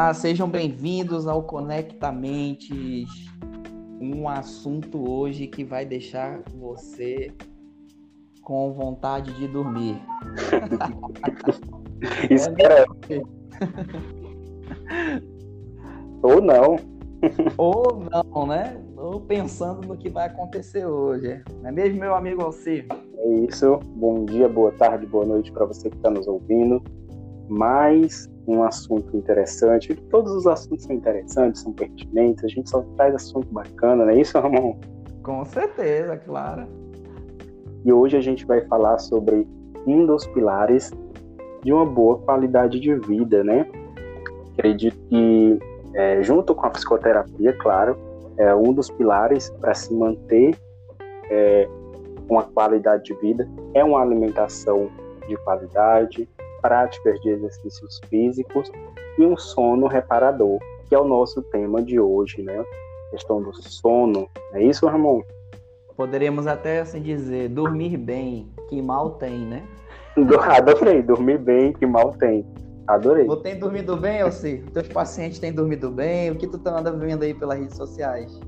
Ah, sejam bem-vindos ao Conectamente, um assunto hoje que vai deixar você com vontade de dormir. Espera. Ou não. Ou não, né? Ou pensando no que vai acontecer hoje. Não é mesmo, meu amigo Alcir? É isso. Bom dia, boa tarde, boa noite para você que está nos ouvindo. Mais um assunto interessante. Todos os assuntos são interessantes, são pertinentes. A gente só traz assunto bacana, não é isso, Ramon? Com certeza, claro. E hoje a gente vai falar sobre um dos pilares de uma boa qualidade de vida, né? Acredito que, é, junto com a psicoterapia, claro, é um dos pilares para se manter é, uma qualidade de vida é uma alimentação de qualidade, práticas de exercícios físicos e um sono reparador, que é o nosso tema de hoje, né? A questão do sono. É isso, Ramon? Poderíamos até assim dizer, dormir bem, que mal tem, né? Adorei, dormir bem, que mal tem. Adorei. Você tem dormido bem, Elci? Teus pacientes têm dormido bem? O que tu tá anda vendo aí pelas redes sociais?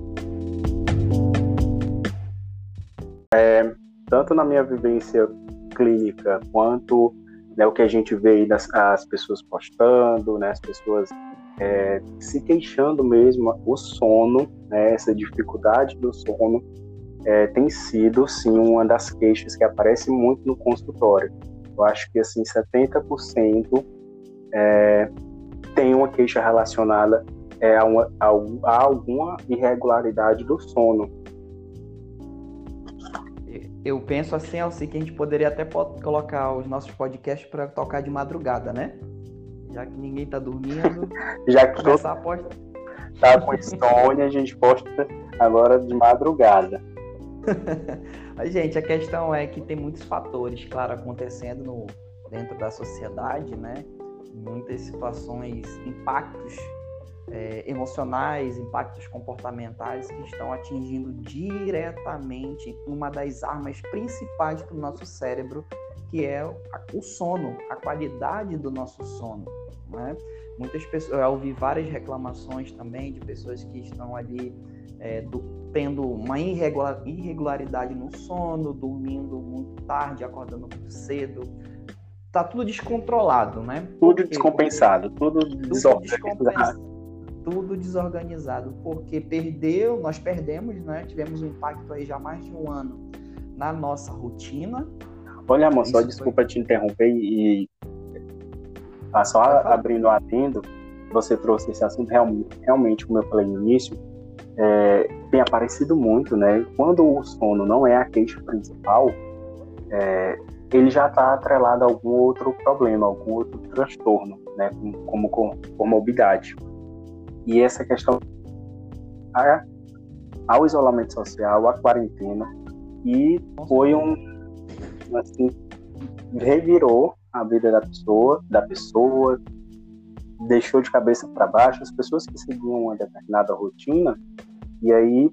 É, tanto na minha vivência clínica quanto né, o que a gente vê aí das, as pessoas postando, né, as pessoas é, se queixando mesmo, o sono, né, essa dificuldade do sono, é, tem sido sim uma das queixas que aparece muito no consultório. Eu acho que assim 70% é, tem uma queixa relacionada é, a, uma, a, alguma irregularidade do sono. Eu penso assim, Alci, que a gente poderia até colocar os nossos podcasts para tocar de madrugada, né? Já que ninguém tá dormindo. Já que todo... a posta... tá com insônia, a gente posta agora de madrugada. gente, a questão é que tem muitos fatores, claro, acontecendo no, dentro da sociedade, né? Muitas situações, impactos é, emocionais, impactos comportamentais que estão atingindo diretamente uma das armas principais do nosso cérebro, que é o sono, a qualidade do nosso sono. Né? Muitas pessoas, eu ouvi várias reclamações também de pessoas que estão ali é, do, tendo uma irregular, irregularidade no sono, dormindo muito tarde, acordando muito cedo. Tá tudo descontrolado, né? Tudo Porque, descompensado, tudo, tudo desorganizado tudo desorganizado, porque perdeu, nós perdemos, né? Tivemos um impacto aí já mais de um ano na nossa rotina. Olha, amor, só desculpa foi... te interromper e ah, só abrindo o atendo, você trouxe esse assunto realmente, realmente, como eu falei no início, é, tem aparecido muito, né? Quando o sono não é a queixa principal, é, ele já está atrelado a algum outro problema, algum outro transtorno, né? Como, como comorbidade. E essa questão a, ao isolamento social, à quarentena, e foi um assim, revirou a vida da pessoa, da pessoa, deixou de cabeça para baixo as pessoas que seguiam uma determinada rotina e aí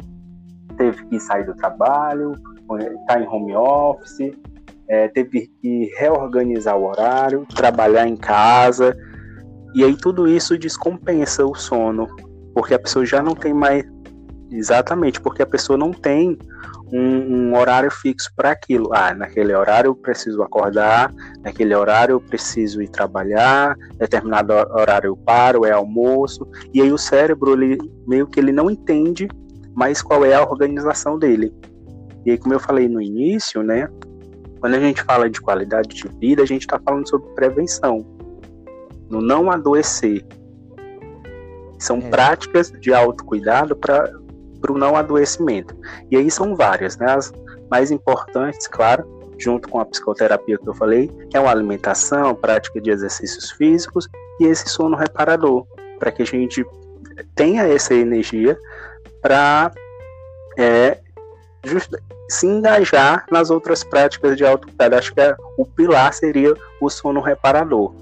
teve que sair do trabalho, estar tá em home office, é, teve que reorganizar o horário, trabalhar em casa, e aí tudo isso descompensa o sono, porque a pessoa já não tem mais. Exatamente, porque a pessoa não tem um, um horário fixo para aquilo. Ah, naquele horário eu preciso acordar, naquele horário eu preciso ir trabalhar, determinado horário eu paro, é almoço. E aí o cérebro, ele meio que ele não entende mais qual é a organização dele. E aí, como eu falei no início, né? Quando a gente fala de qualidade de vida, a gente está falando sobre prevenção no não adoecer. São é. práticas de autocuidado para o não adoecimento. E aí são várias, né? As mais importantes, claro, junto com a psicoterapia que eu falei, é uma alimentação, prática de exercícios físicos e esse sono reparador, para que a gente tenha essa energia para é, se engajar nas outras práticas de autocuidado. Acho que é, o pilar seria o sono reparador.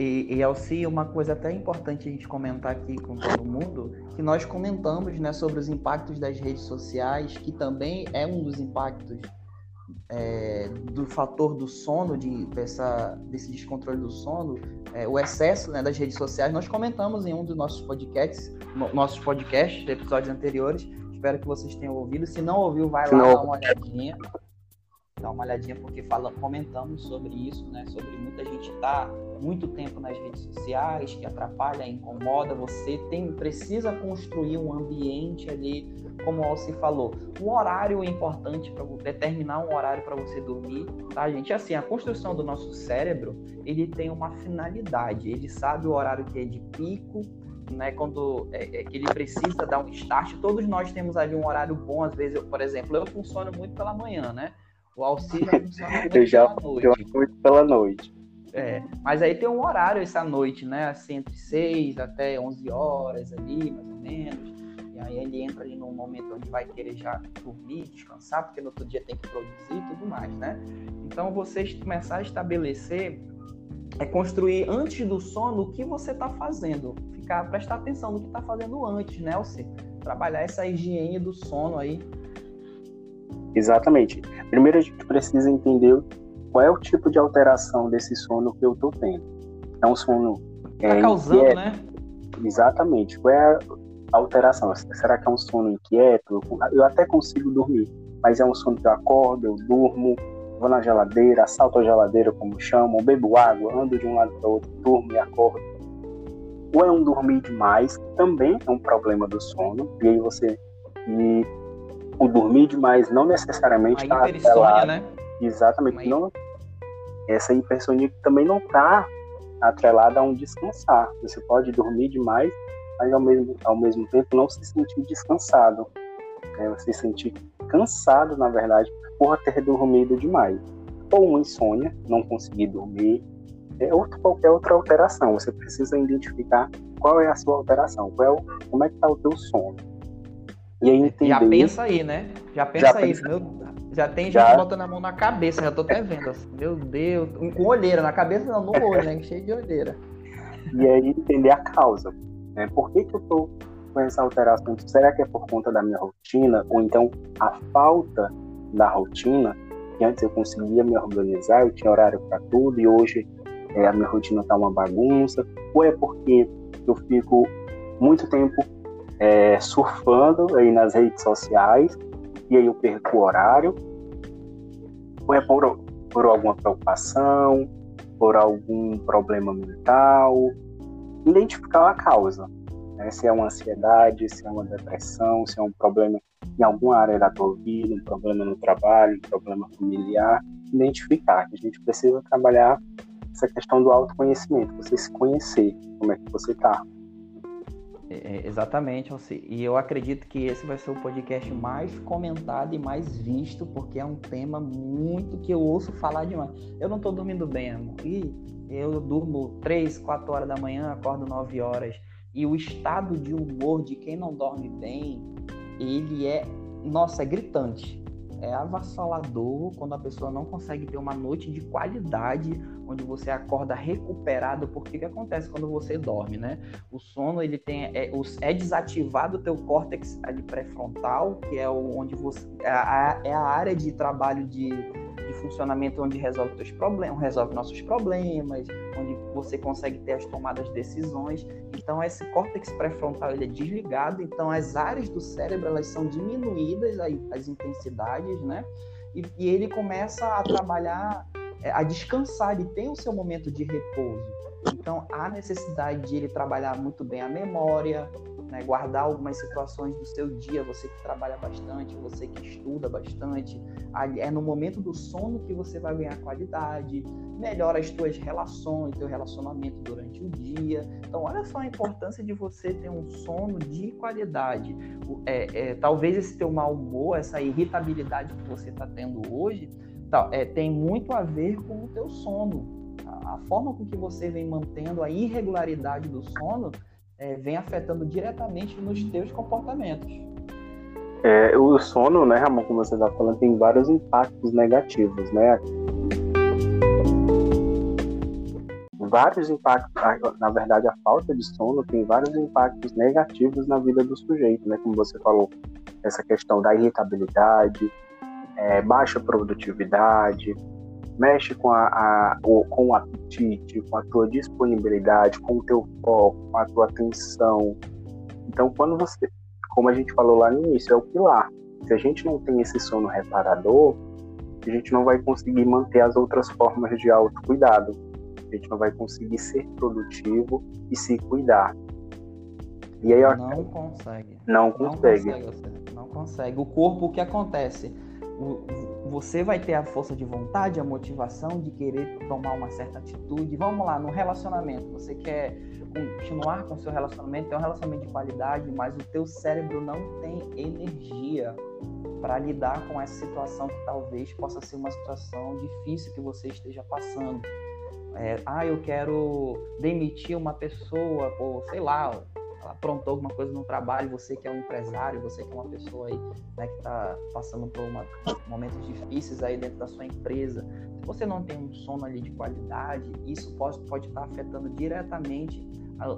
E, e Alci, uma coisa até importante a gente comentar aqui com todo mundo, que nós comentamos né, sobre os impactos das redes sociais, que também é um dos impactos é, do fator do sono, de, dessa, desse descontrole do sono, é, o excesso né, das redes sociais, nós comentamos em um dos nossos podcasts, no, nossos podcasts, episódios anteriores. Espero que vocês tenham ouvido. Se não ouviu, vai lá dar uma olhadinha. Dá uma olhadinha porque fala, comentamos sobre isso, né? Sobre muita gente estar tá muito tempo nas redes sociais, que atrapalha, incomoda. Você tem precisa construir um ambiente ali como o Alci falou, um horário importante para determinar um horário para você dormir, tá, gente? Assim, a construção do nosso cérebro, ele tem uma finalidade, ele sabe o horário que é de pico, né, quando é, é, ele precisa dar um start, todos nós temos ali um horário bom, às vezes, eu, por exemplo, eu funciono muito pela manhã, né? O já funciona muito eu já pela noite. muito pela noite. É, mas aí tem um horário essa noite, né? Assim, entre 6 até 11 horas ali, mais ou menos. Aí ele entra ali num momento onde vai querer já dormir, descansar, porque no outro dia tem que produzir e tudo mais, né? Então vocês começar a estabelecer é construir antes do sono o que você está fazendo, ficar prestar atenção no que está fazendo antes, né, Alci? Trabalhar essa higiene do sono aí. Exatamente. Primeiro a gente precisa entender qual é o tipo de alteração desse sono que eu estou tendo. É um sono tá é, causando, inquieto. né? Exatamente. Qual é alteração. Será que é um sono inquieto? Eu até consigo dormir, mas é um sono que eu acordo, eu durmo, vou na geladeira, assalto a geladeira, como chamam, bebo água, ando de um lado para o outro, durmo e acordo. Ou é um dormir demais, também é um problema do sono, e aí você. E o dormir demais não necessariamente está atrelado. Né? Exatamente. Não, essa hipersonia também não está atrelada a um descansar. Você pode dormir demais mas ao mesmo, ao mesmo tempo não se sentir descansado. Né? Você se sentir cansado, na verdade, por ter dormido demais. Ou uma insônia, não conseguir dormir, é, ou qualquer outra alteração. Você precisa identificar qual é a sua alteração, qual é o, como é que está o teu sono. E aí entender... Já pensa aí, né? Já pensa já aí. Meu, já tem gente já... botando a mão na cabeça, já tô até vendo. Assim, meu Deus, com olheira, na cabeça não, no olho, né? Cheio de olheira. E aí entender a causa. Né? Por que, que eu estou com essa alteração? Será que é por conta da minha rotina? Ou então a falta da rotina? Que antes eu conseguia me organizar, eu tinha horário para tudo e hoje é, a minha rotina está uma bagunça? Ou é porque eu fico muito tempo é, surfando aí nas redes sociais e aí eu perco o horário? Ou é por, por alguma preocupação, por algum problema mental, identificar a causa. Né? Se é uma ansiedade, se é uma depressão, se é um problema em alguma área da tua vida, um problema no trabalho, um problema familiar, identificar. A gente precisa trabalhar essa questão do autoconhecimento, você se conhecer, como é que você está. É, é exatamente, e eu acredito que esse vai ser o podcast mais comentado e mais visto, porque é um tema muito que eu ouço falar demais. Eu não estou dormindo bem, amor. E eu durmo 3, 4 horas da manhã, acordo 9 horas. E o estado de humor de quem não dorme bem, ele é, nossa, é gritante. É avassalador quando a pessoa não consegue ter uma noite de qualidade, onde você acorda recuperado, porque o que acontece quando você dorme, né? O sono, ele tem, é, é desativado o teu córtex ali pré-frontal, que é o, onde você, é a, é a área de trabalho de de funcionamento onde resolve teus problemas, resolve nossos problemas, onde você consegue ter as tomadas de decisões. Então esse córtex pré-frontal ele é desligado, então as áreas do cérebro elas são diminuídas as intensidades, né? E, e ele começa a trabalhar, é, a descansar, ele tem o seu momento de repouso. Então há necessidade de ele trabalhar muito bem a memória, né, guardar algumas situações do seu dia, você que trabalha bastante, você que estuda bastante, é no momento do sono que você vai ganhar qualidade, melhora as suas relações, teu relacionamento durante o dia. Então, olha só a importância de você ter um sono de qualidade. É, é, talvez esse teu mau humor, essa irritabilidade que você está tendo hoje, tá, é, tem muito a ver com o teu sono. A, a forma com que você vem mantendo a irregularidade do sono é, vem afetando diretamente nos teus comportamentos. É, o sono, né, Ramon, como você está falando, tem vários impactos negativos, né? Vários impactos, na verdade, a falta de sono tem vários impactos negativos na vida do sujeito, né? Como você falou, essa questão da irritabilidade, é, baixa produtividade, mexe com, a, a, o, com o apetite, com a tua disponibilidade, com o teu foco, com a tua atenção. Então, quando você, como a gente falou lá no início, é o pilar. Se a gente não tem esse sono reparador, a gente não vai conseguir manter as outras formas de autocuidado. A gente não vai conseguir ser produtivo e se cuidar. E aí, não consegue. Não consegue. Não consegue, não consegue. O corpo, o que acontece? Você vai ter a força de vontade, a motivação de querer tomar uma certa atitude. Vamos lá, no relacionamento, você quer continuar com o seu relacionamento, ter um relacionamento de qualidade, mas o teu cérebro não tem energia para lidar com essa situação que talvez possa ser uma situação difícil que você esteja passando. É, ah, eu quero demitir uma pessoa, ou sei lá, aprontou alguma coisa no trabalho, você que é um empresário, você que é uma pessoa aí, né, que está passando por uma, momentos difíceis aí dentro da sua empresa, se você não tem um sono ali de qualidade, isso pode, pode estar afetando diretamente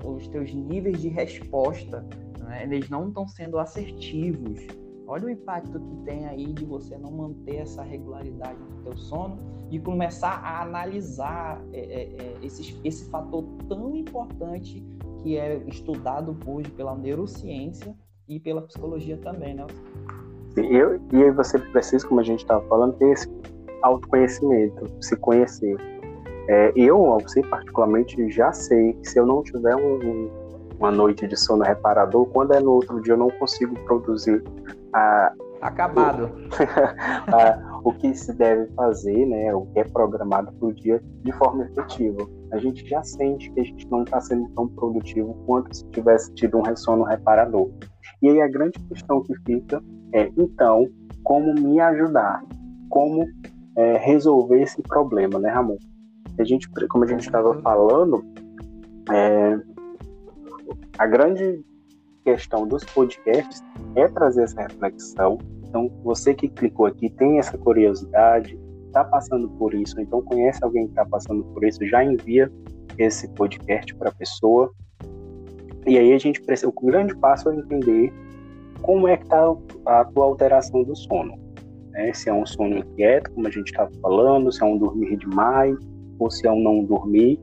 os teus níveis de resposta, né? eles não estão sendo assertivos, Olha o impacto que tem aí de você não manter essa regularidade no teu sono e começar a analisar é, é, é esse, esse fator tão importante que é estudado hoje pela neurociência e pela psicologia também, né? Eu, e aí você precisa, como a gente estava falando, ter esse autoconhecimento, se conhecer. É, eu, você particularmente, já sei que se eu não tiver um, uma noite de sono reparador, quando é no outro dia eu não consigo produzir a, acabado o, a, o que se deve fazer, né, o que é programado para o dia de forma efetiva. A gente já sente que a gente não está sendo tão produtivo quanto se tivesse tido um ressono reparador. E aí a grande questão que fica é, então, como me ajudar? Como é, resolver esse problema, né, Ramon? A gente, como a gente estava falando, é, a grande questão dos podcasts é trazer essa reflexão. Então, você que clicou aqui tem essa curiosidade, está passando por isso, então conhece alguém que está passando por isso, já envia esse podcast para a pessoa. E aí a gente precisa, o grande passo é entender como é que está a tua alteração do sono. Né? Se é um sono inquieto, como a gente estava falando, se é um dormir demais, ou se é um não dormir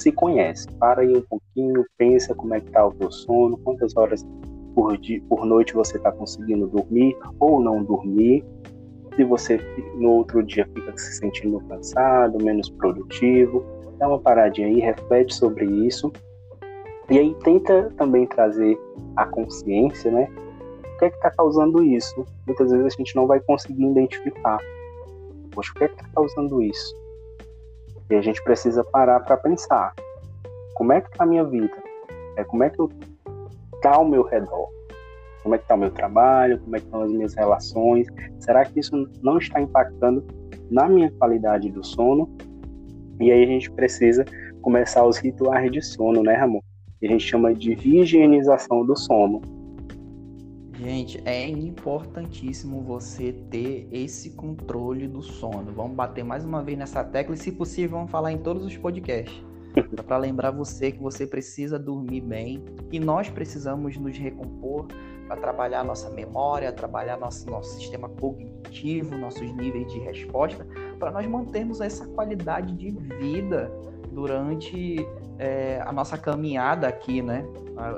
se conhece. Para aí um pouquinho, pensa como é que está o teu sono, quantas horas por, dia, por noite você está conseguindo dormir ou não dormir. Se você no outro dia fica se sentindo cansado, menos produtivo, dá uma paradinha aí, reflete sobre isso. E aí tenta também trazer a consciência, né? O que é que está causando isso? Muitas vezes a gente não vai conseguir identificar. Poxa, o que é que está causando isso? E a gente precisa parar para pensar: como é que está a minha vida? É, como é que está ao meu redor? Como é que está o meu trabalho? Como é que estão as minhas relações? Será que isso não está impactando na minha qualidade do sono? E aí a gente precisa começar os rituais de sono, né, Ramon? Que a gente chama de higienização do sono Gente, é importantíssimo você ter esse controle do sono. Vamos bater mais uma vez nessa tecla e, se possível, vamos falar em todos os podcasts. para lembrar você que você precisa dormir bem e nós precisamos nos recompor para trabalhar nossa memória, trabalhar nosso, nosso sistema cognitivo, nossos níveis de resposta, para nós mantermos essa qualidade de vida durante é, a nossa caminhada aqui, né?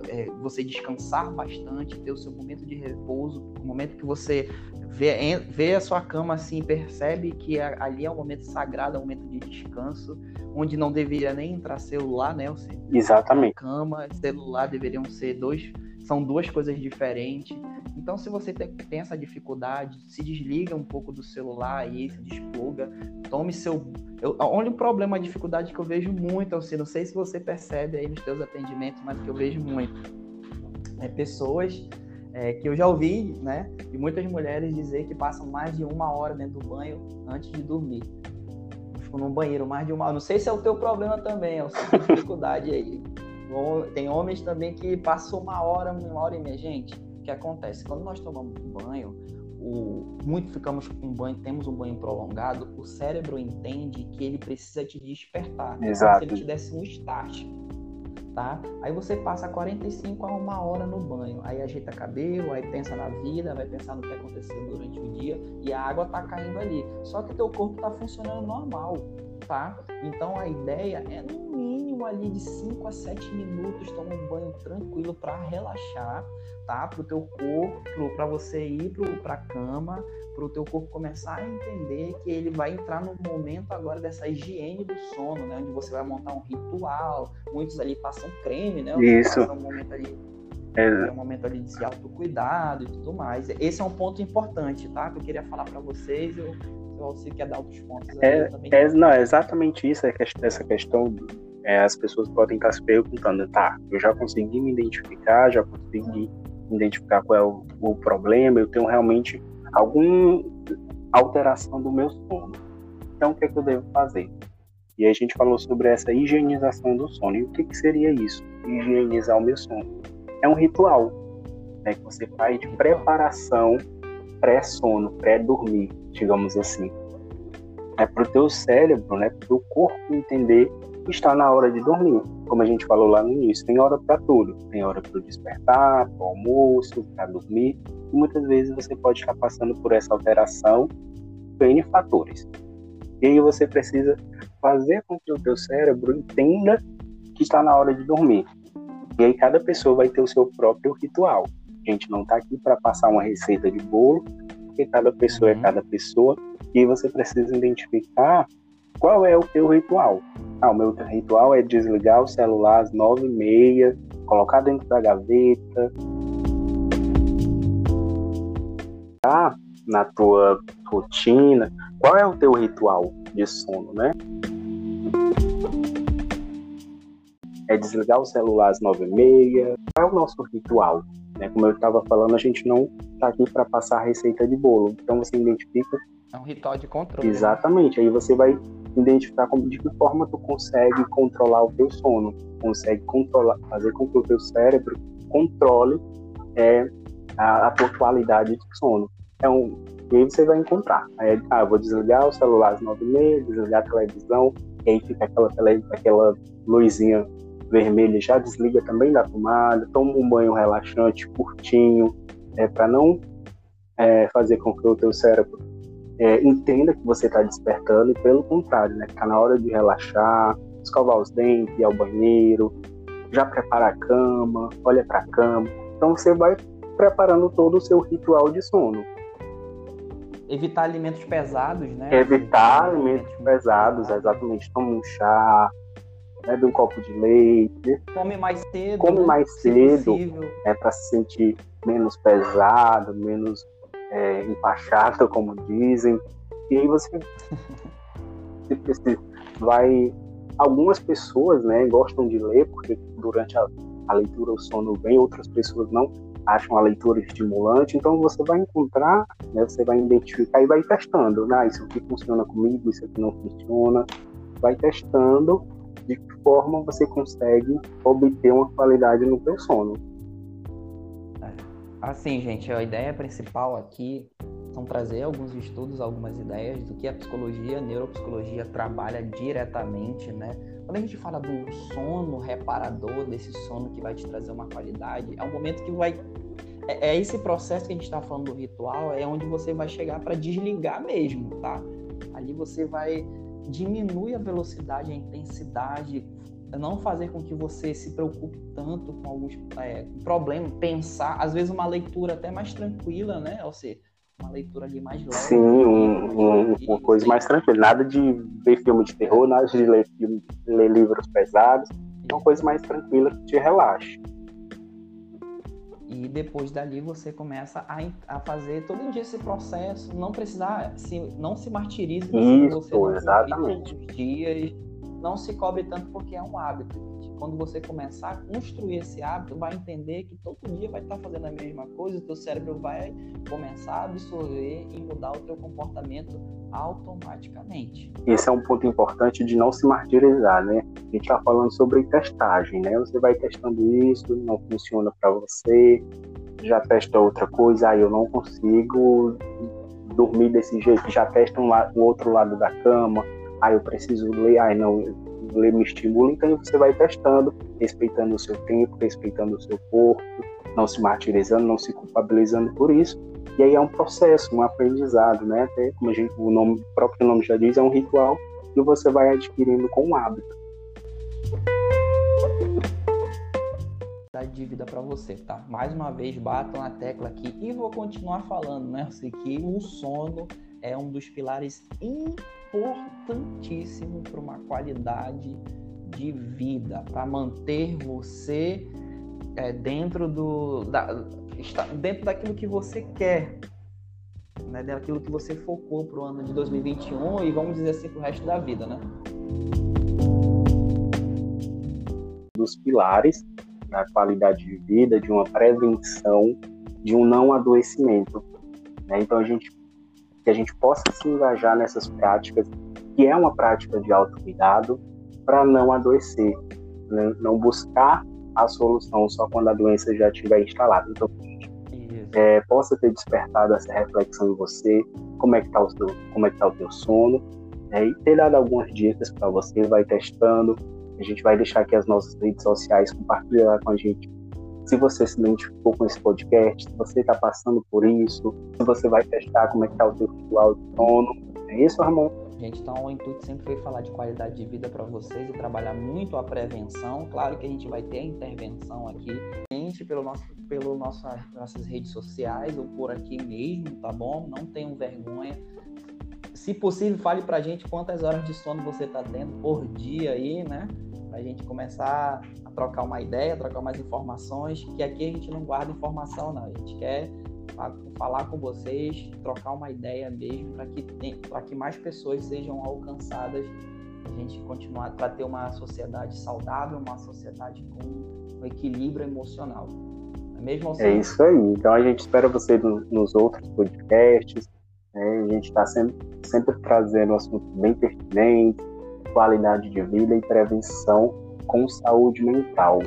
É, você descansar bastante, ter o seu momento de repouso, o momento que você vê, vê a sua cama assim, percebe que ali é um momento sagrado, é um momento de descanso, onde não deveria nem entrar celular, né? Seja, Exatamente. Cama, celular deveriam ser dois, são duas coisas diferentes. Então, se você tem essa dificuldade, se desliga um pouco do celular aí, se despluga, tome seu. Eu, olha o problema, a dificuldade que eu vejo muito, assim, não sei se você percebe aí nos seus atendimentos, mas que eu vejo muito. É pessoas é, que eu já ouvi, né, e muitas mulheres dizer que passam mais de uma hora dentro do banho antes de dormir. Fico num banheiro mais de uma hora. Não sei se é o teu problema também, é a dificuldade aí. Tem homens também que passam uma hora, uma hora e meia. Gente, o que acontece? Quando nós tomamos um banho, o, muito ficamos com um banho, temos um banho prolongado, o cérebro entende que ele precisa te despertar. Exato. Se ele te desse um start. tá? Aí você passa 45 a uma hora no banho, aí ajeita cabelo, aí pensa na vida, vai pensar no que aconteceu durante o dia e a água tá caindo ali. Só que teu corpo tá funcionando normal, Então a ideia é no mínimo ali de 5 a 7 minutos tomar um banho tranquilo para relaxar, tá? Pro teu corpo, para você ir pro, pra cama, para o teu corpo começar a entender que ele vai entrar no momento agora dessa higiene do sono, né? Onde você vai montar um ritual. Muitos ali passam creme, né? Isso. Passam um momento ali, é. é um momento ali de autocuidado e tudo mais. Esse é um ponto importante, tá? Que eu queria falar para vocês. Eu, se você quer dar outros pontos. É, é, não, é exatamente isso. É essa questão é, as pessoas podem estar se perguntando, tá, eu já consegui me identificar, já consegui identificar qual é o, o problema, eu tenho realmente alguma alteração do meu sono. Então, o que, é que eu devo fazer? E a gente falou sobre essa higienização do sono. E o que, que seria isso? Higienizar o meu sono. É um ritual né, que você faz de preparação pré-sono, pré-dormir, digamos assim. É para o teu cérebro, né, para o corpo entender que está na hora de dormir. Como a gente falou lá no início, tem hora para tudo. Tem hora para despertar, para almoço, para dormir e muitas vezes você pode estar passando por essa alteração por N fatores. E aí você precisa fazer com que o teu cérebro entenda que está na hora de dormir. E aí cada pessoa vai ter o seu próprio ritual. A gente não está aqui para passar uma receita de bolo, porque cada pessoa é uhum. cada pessoa, e você precisa identificar qual é o teu ritual. Ah, o meu ritual é desligar o celular às nove e meia, colocar dentro da gaveta, na tua rotina, qual é o teu ritual de sono, né? É desligar o celular às nove e meia. Qual é o nosso ritual? Né? Como eu estava falando, a gente não está aqui para passar a receita de bolo. Então você identifica. É um ritual de controle. Né? Exatamente. Aí você vai identificar como, de que forma tu consegue controlar o teu sono, consegue controlar, fazer com que o teu cérebro controle é, a, a tua qualidade de sono. É um, e aí você vai encontrar. Aí, ah, vou desligar o celular às nove e meia, desligar a televisão, e aí fica aquela, aquela luzinha vermelha, já desliga também da tomada, toma um banho relaxante, curtinho, é, para não é, fazer com que o teu cérebro é, entenda que você está despertando, e pelo contrário, né, tá na hora de relaxar, escovar os dentes, ir ao banheiro, já prepara a cama, olha para a cama. Então você vai preparando todo o seu ritual de sono evitar alimentos pesados, né? Evitar alimentos pesados, exatamente. Toma um chá, bebe um copo de leite. Come mais cedo. Come né? mais cedo, é para se sentir menos pesado, menos é, empachado, como dizem. E aí você, você vai. Algumas pessoas, né, gostam de ler porque durante a, a leitura o sono vem, outras pessoas não acham a leitura estimulante, então você vai encontrar, né, você vai identificar e vai testando, né, isso aqui funciona comigo, isso aqui não funciona, vai testando de que forma você consegue obter uma qualidade no seu sono. É. Assim, gente, a ideia principal aqui são trazer alguns estudos, algumas ideias do que a psicologia, a neuropsicologia trabalha diretamente, né? Quando a gente fala do sono reparador, desse sono que vai te trazer uma qualidade, é um momento que vai. É, é esse processo que a gente está falando do ritual, é onde você vai chegar para desligar mesmo, tá? Ali você vai diminuir a velocidade, a intensidade, não fazer com que você se preocupe tanto com alguns é, problemas, pensar, às vezes uma leitura até mais tranquila, né? Ou seja, uma leitura ali mais leve. Sim, um, um, uma coisa mais tranquila. Nada de ver filme de terror, nada de ler, ler livros pesados. É uma coisa mais tranquila que te relaxe. E depois dali você começa a, a fazer todo dia esse processo, não precisar, se, não se martirize. Isso, você exatamente. dias, não se cobre tanto porque é um hábito quando você começar a construir esse hábito, vai entender que todo dia vai estar fazendo a mesma coisa, o teu cérebro vai começar a absorver e mudar o teu comportamento automaticamente. Esse é um ponto importante de não se martirizar, né? A gente está falando sobre testagem, né? Você vai testando isso, não funciona para você, já testa outra coisa, aí eu não consigo dormir desse jeito, já testa um, um outro lado da cama, aí eu preciso ler, aí não, ler me estimula, então você vai testando, respeitando o seu tempo, respeitando o seu corpo, não se martirizando, não se culpabilizando por isso. E aí é um processo, um aprendizado, né? Até como a gente, o, nome, o próprio nome já diz, é um ritual que você vai adquirindo com o hábito. de vida para você, tá? Mais uma vez, bato na tecla aqui e vou continuar falando, né? Eu sei que o sono é um dos pilares importantíssimos para uma qualidade de vida, para manter você é, dentro do da, dentro daquilo que você quer, né? Daquilo que você focou para o ano de 2021 e vamos dizer assim para o resto da vida, né? Dos pilares da qualidade de vida, de uma prevenção, de um não adoecimento. Né? Então a gente que a gente possa se engajar nessas práticas, que é uma prática de autocuidado, para não adoecer, né? não buscar a solução só quando a doença já estiver instalada. Então, é, possa ter despertado essa reflexão em você, como é que está o seu, como é que tá o teu sono, né? e ter dado algumas dicas para você, vai testando, a gente vai deixar aqui as nossas redes sociais, compartilhar com a gente se você se identificou com esse podcast, se você está passando por isso, se você vai testar como é que está o seu ritual de sono. É isso, Ramon? Gente, então o intuito sempre foi falar de qualidade de vida para vocês e trabalhar muito a prevenção. Claro que a gente vai ter a intervenção aqui, gente, pelo nosso, pelo nossa, nossas redes sociais ou por aqui mesmo, tá bom? Não tenham vergonha se possível, fale pra gente quantas horas de sono você tá tendo por dia aí, né? Pra gente começar a trocar uma ideia, trocar mais informações, que aqui a gente não guarda informação, não. A gente quer falar com vocês, trocar uma ideia mesmo para que, para que mais pessoas sejam alcançadas, a gente continuar para ter uma sociedade saudável, uma sociedade com um equilíbrio emocional. É mesmo? É isso aí. Então a gente espera você nos outros podcasts né? A gente está sempre, sempre trazendo assuntos bem pertinentes, qualidade de vida e prevenção com saúde mental.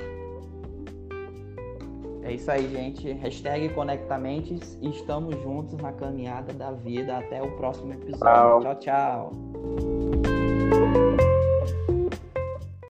É isso aí, gente. Hashtag Conectamentes. Estamos juntos na caminhada da vida. Até o próximo episódio. tchau. tchau. tchau.